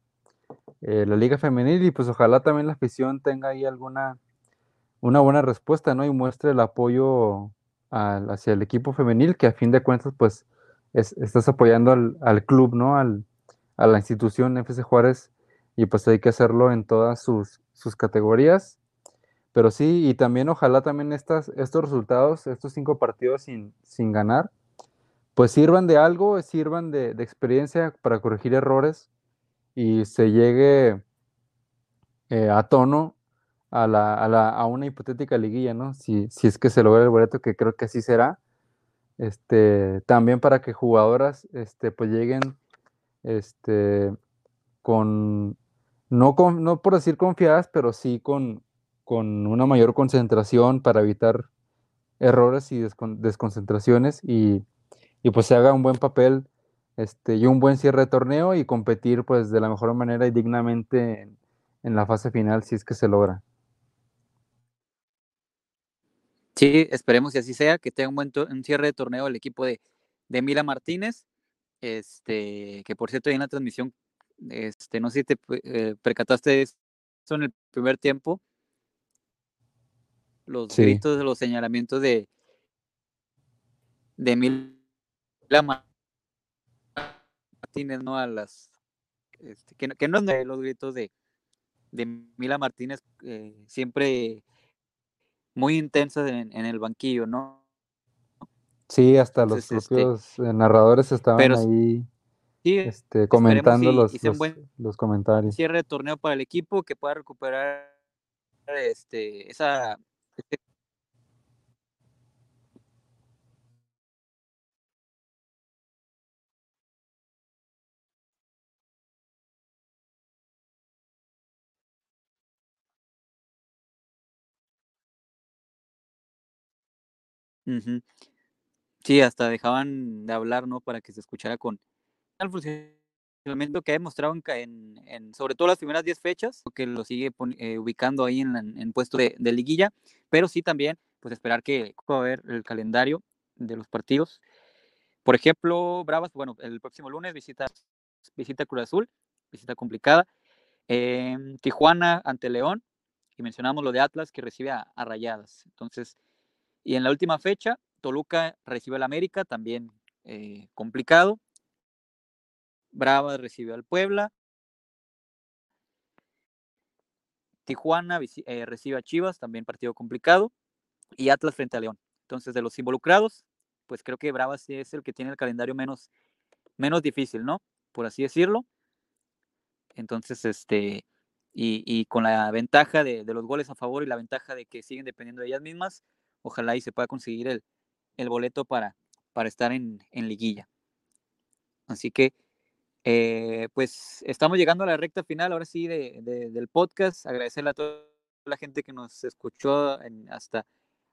B: eh, la liga femenil y pues ojalá también la afición tenga ahí alguna, una buena respuesta, ¿no? Y muestre el apoyo hacia el equipo femenil, que a fin de cuentas, pues es, estás apoyando al, al club, ¿no? Al, a la institución FC Juárez y pues hay que hacerlo en todas sus, sus categorías. Pero sí, y también ojalá también estas, estos resultados, estos cinco partidos sin, sin ganar, pues sirvan de algo, sirvan de, de experiencia para corregir errores y se llegue eh, a tono a, la, a, la, a, una hipotética liguilla, ¿no? Si, si es que se logra el boleto, que creo que así será. Este, también para que jugadoras este, pues lleguen este, con, no, con, no por decir confiadas, pero sí con, con una mayor concentración para evitar errores y descon, desconcentraciones y, y, pues se haga un buen papel este, y un buen cierre de torneo y competir pues de la mejor manera y dignamente en, en la fase final si es que se logra.
A: Sí, esperemos que así sea, que tenga un buen un cierre de torneo el equipo de, de Mila Martínez, este, que por cierto en la transmisión, este, no sé si te eh, percataste de eso en el primer tiempo, los
B: Sí.
A: gritos, los señalamientos de, de Mila Martínez, ¿no? A las, este, que, no- que no es de los gritos de, de Mila Martínez, eh, siempre muy intensas en, en el banquillo, ¿no?
B: Sí, hasta los
A: Entonces, este,
B: propios eh, narradores estaban
A: pero
B: ahí
A: sí,
B: este, comentando
A: y,
B: los,
A: y
B: los, los comentarios.
A: cierre de torneo para el equipo que pueda recuperar este esa Sí, hasta dejaban de hablar, ¿no? Para que se escuchara con el funcionamiento que ha demostrado en, en, sobre todo las primeras 10 fechas, que lo sigue eh, ubicando ahí en, en puesto de, de liguilla, pero sí también, pues esperar que pueda ver el calendario de los partidos. Por ejemplo, Bravas, bueno, el próximo lunes visita, visita Cruz Azul, visita complicada. Em, Tijuana ante León, y mencionamos lo de Atlas que recibe a Rayadas. Entonces, y en la última fecha, Toluca recibe al América, también eh, complicado. Bravas recibe al Puebla. Tijuana eh, recibe a Chivas, también partido complicado. Y Atlas frente a León. Entonces, de los involucrados, pues creo que Bravas sí es el que tiene el calendario menos, menos difícil, ¿no? Por así decirlo. Entonces, este, y, y con la ventaja de, de los goles a favor y la ventaja de que siguen dependiendo de ellas mismas, ojalá y se pueda conseguir el, el boleto para, para estar en, en liguilla. Así que, eh, pues estamos llegando a la recta final ahora sí de, de- del podcast. Agradecerle a toda la gente que nos escuchó hasta,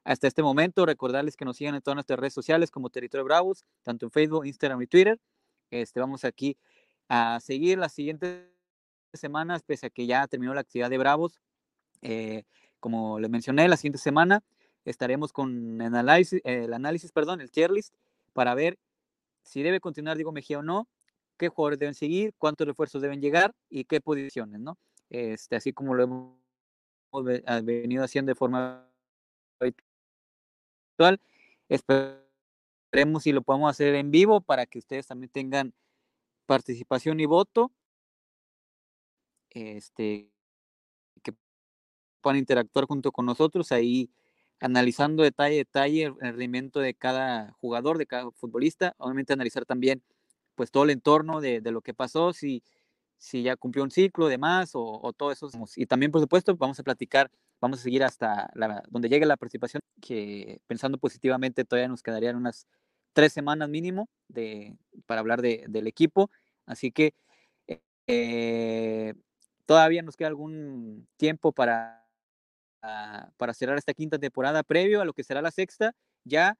A: hasta este momento. Recordarles que nos sigan en todas nuestras redes sociales como Territorio Bravos, tanto en Facebook, Instagram y Twitter. Este, vamos aquí a seguir las siguientes semanas, pese a que ya terminó la actividad de Bravos. Eh, como les mencioné, la siguiente semana estaremos con el análisis, perdón, el tier list, para ver si debe continuar Diego Mejía o no, qué jugadores deben seguir, cuántos refuerzos deben llegar y qué posiciones, ¿no? Este, así como lo hemos venido haciendo de forma habitual. Esperemos si lo podemos hacer en vivo para que ustedes también tengan participación y voto. Este, que puedan interactuar junto con nosotros ahí analizando detalle detalle el rendimiento de cada jugador, de cada futbolista, obviamente analizar también pues todo el entorno de, de lo que pasó, si, si ya cumplió un ciclo, demás, o, o todo eso. Y también, por supuesto, vamos a platicar, vamos a seguir hasta donde llegue la participación, que pensando positivamente todavía nos quedarían unas tres semanas mínimo de, para hablar de, del equipo. Así que eh, todavía nos queda algún tiempo para para cerrar esta quinta temporada previo a lo que será la sexta, ya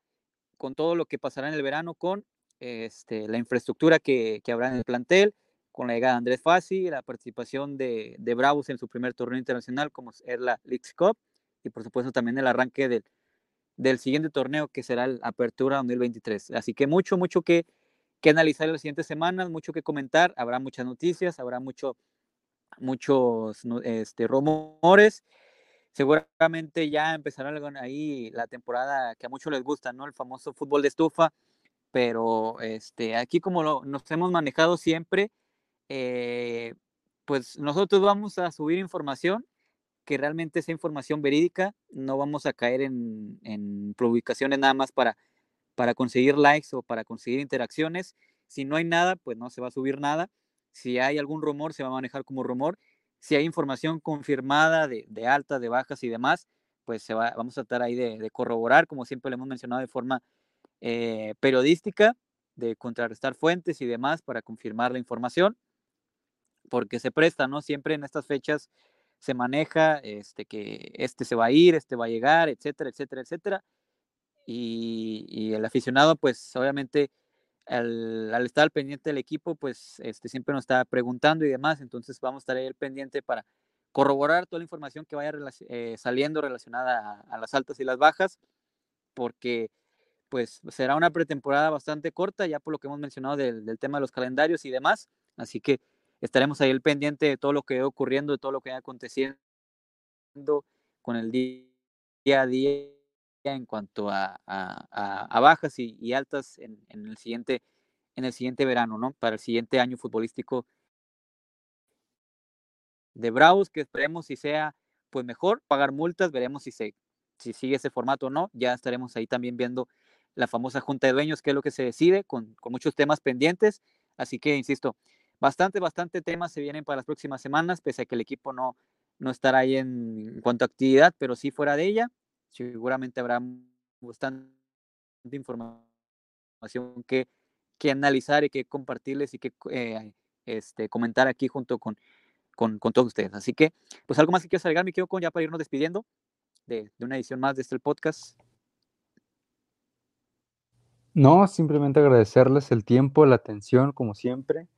A: con todo lo que pasará en el verano con este, la infraestructura que, que habrá en el plantel, con la llegada de Andrés Fassi, la participación de, de, Bravos en su primer torneo internacional como es la Leagues Cup y por supuesto también el arranque del, del siguiente torneo que será la Apertura 2023. Así que mucho, mucho que, que analizar en las siguientes semanas, mucho que comentar, habrá muchas noticias, habrá mucho, muchos este, rumores seguramente ya empezará ahí la temporada que a muchos les gusta, ¿no? El famoso fútbol de estufa, pero este, aquí como lo, nos hemos manejado siempre, eh, pues nosotros vamos a subir información que realmente sea información verídica, no vamos a caer en, en publicaciones nada más para, para conseguir likes o para conseguir interacciones. Si no hay nada, pues no se va a subir nada. Si hay algún rumor, se va a manejar como rumor si hay información confirmada de, de altas, de bajas y demás, pues se va, vamos a tratar ahí de, corroborar, como siempre le hemos mencionado de forma eh, periodística, de contrarrestar fuentes y demás para confirmar la información, porque se presta, ¿no? Siempre en estas fechas se maneja este, que este se va a ir, este va a llegar, etcétera, etcétera, etcétera. Y el aficionado, pues obviamente al, estar al pendiente del equipo, pues este, siempre nos está preguntando y demás, entonces vamos a estar ahí al pendiente para corroborar toda la información que vaya eh, saliendo relacionada a, las altas y las bajas, porque pues será una pretemporada bastante corta, ya por lo que hemos mencionado del, del tema de los calendarios y demás, así que estaremos ahí al pendiente de todo lo que va ocurriendo, de todo lo que va aconteciendo con el día a día en cuanto a, a, a bajas y, y altas en, en, el siguiente, en el siguiente verano, ¿no? Para el siguiente año futbolístico. De Bravos, que esperemos si sea pues mejor, pagar multas, veremos si, se, si sigue ese formato o no, ya estaremos ahí también viendo la famosa junta de dueños, qué es lo que se decide, con, con muchos temas pendientes, así que, insisto, bastante, bastante temas se vienen para las próximas semanas, pese a que el equipo no, no estará ahí en, en cuanto a actividad, pero sí fuera de ella, seguramente habrá bastante información que, que analizar y que compartirles y que eh, este, comentar aquí junto con, con, todos ustedes. Así que, pues algo más que quiero agregar, me quedo con ya para irnos despidiendo de, de una edición más de este podcast.
B: No, simplemente agradecerles el tiempo, la atención, como siempre,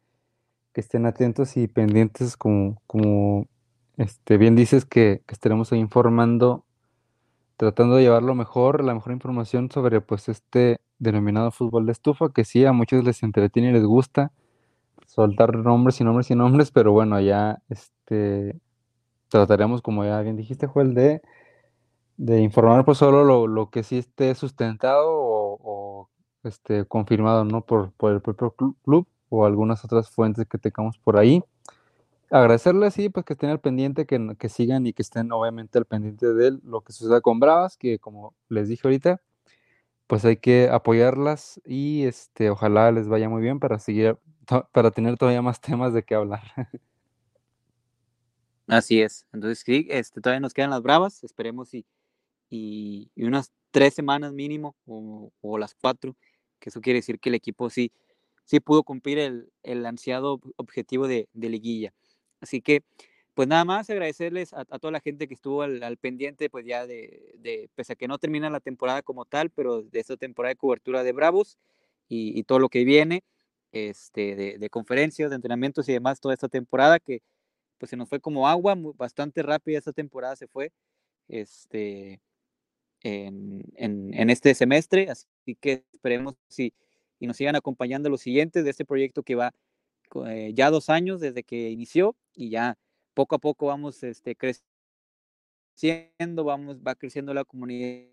B: que estén atentos y pendientes, como, como este, bien dices, que, que estaremos informando tratando de llevar lo mejor, la mejor información sobre pues este denominado fútbol de estufa, que sí, a muchos les entretiene y les gusta soltar nombres y nombres y nombres, pero bueno, ya este, trataremos, como ya bien dijiste, Joel, de, de informar pues solo lo, lo, que sí esté sustentado o, o este, confirmado, ¿no? Por, por el propio club o algunas otras fuentes que tengamos por ahí agradecerles, sí, pues que estén al pendiente, que, que, sigan y que estén obviamente al pendiente de lo que suceda con Bravas, que como les dije ahorita, pues hay que apoyarlas y este, ojalá les vaya muy bien para seguir, para tener todavía más temas de qué hablar.
A: Así es, entonces sí, este, todavía nos quedan las Bravas, esperemos y, y, y unas tres semanas mínimo o, o, las cuatro, que eso quiere decir que el equipo sí, sí pudo cumplir el, el ansiado objetivo de, de liguilla. Así que, pues nada más agradecerles a, a toda la gente que estuvo al, al pendiente, pues ya de, de, pese a que no termina la temporada como tal, pero de esta temporada de cobertura de Bravos y, y todo lo que viene, este, de, de, conferencias, de entrenamientos y demás, toda esta temporada que pues se nos fue como agua, muy, bastante rápida esta temporada se fue, este, en, en, este semestre, así que esperemos si y nos sigan acompañando los siguientes de este proyecto que va eh, ya dos años desde que inició y ya poco a poco vamos este, creciendo, vamos, va creciendo la comunidad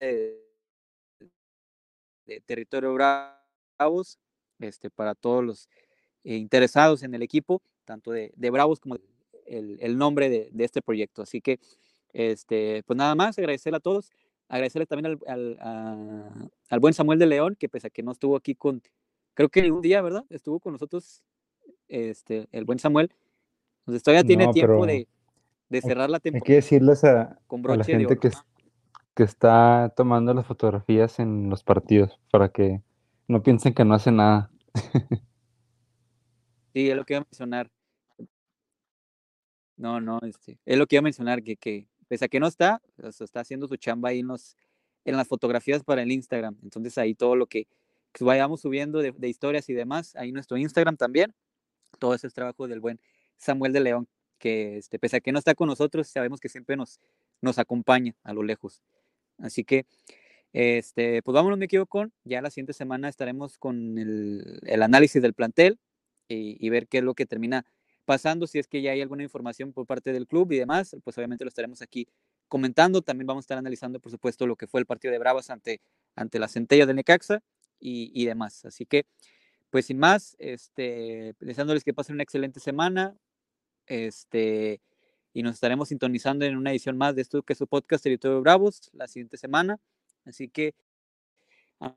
A: de, Territorio Bravos, este, para todos los eh, interesados en el equipo, tanto de, Bravos como el, el nombre de, de, este proyecto. Así que, este, pues nada más, agradecer a todos, agradecerle también al, al, buen Samuel de León, que pese a que no estuvo aquí con, creo que ningún día, ¿verdad? Estuvo con nosotros, este, el buen Samuel. Entonces todavía tiene tiempo de, de, cerrar la temporada.
B: Hay que decirles a, la gente que, que está tomando las fotografías en los partidos para que no piensen que no hace nada.
A: sí, es lo que iba a mencionar. No, no, este, es lo que iba a mencionar, que, que pese a que no está, está haciendo su chamba ahí en, los, en las fotografías para el Instagram. Entonces ahí todo lo que, vayamos subiendo de, historias y demás, ahí nuestro Instagram también, todo ese es trabajo del buen Samuel de León, que este, pese a que no está con nosotros, sabemos que siempre nos, nos acompaña a lo lejos. Así que, este, pues vámonos, me equivoco. Ya la siguiente semana estaremos con el, análisis del plantel y, ver qué es lo que termina pasando. Si es que ya hay alguna información por parte del club y demás, pues obviamente lo estaremos aquí comentando. También vamos a estar analizando, por supuesto, lo que fue el partido de Bravas ante, ante la centella de Necaxa y, y demás. Así que, pues sin más, este, deseándoles que pasen una excelente semana. Este, y nos estaremos sintonizando en una edición más de esto que es su podcast Territorio Bravos la siguiente semana. Así que a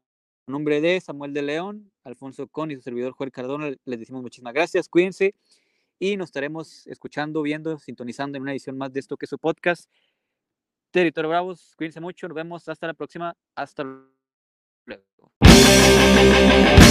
A: nombre de Samuel de León, Alfonso Con y su servidor Joel Cardona, les decimos muchísimas gracias, cuídense y nos estaremos escuchando, viendo, sintonizando en una edición más de esto que es su podcast Territorio Bravos. Cuídense mucho, nos vemos hasta la próxima, hasta luego. Thank you.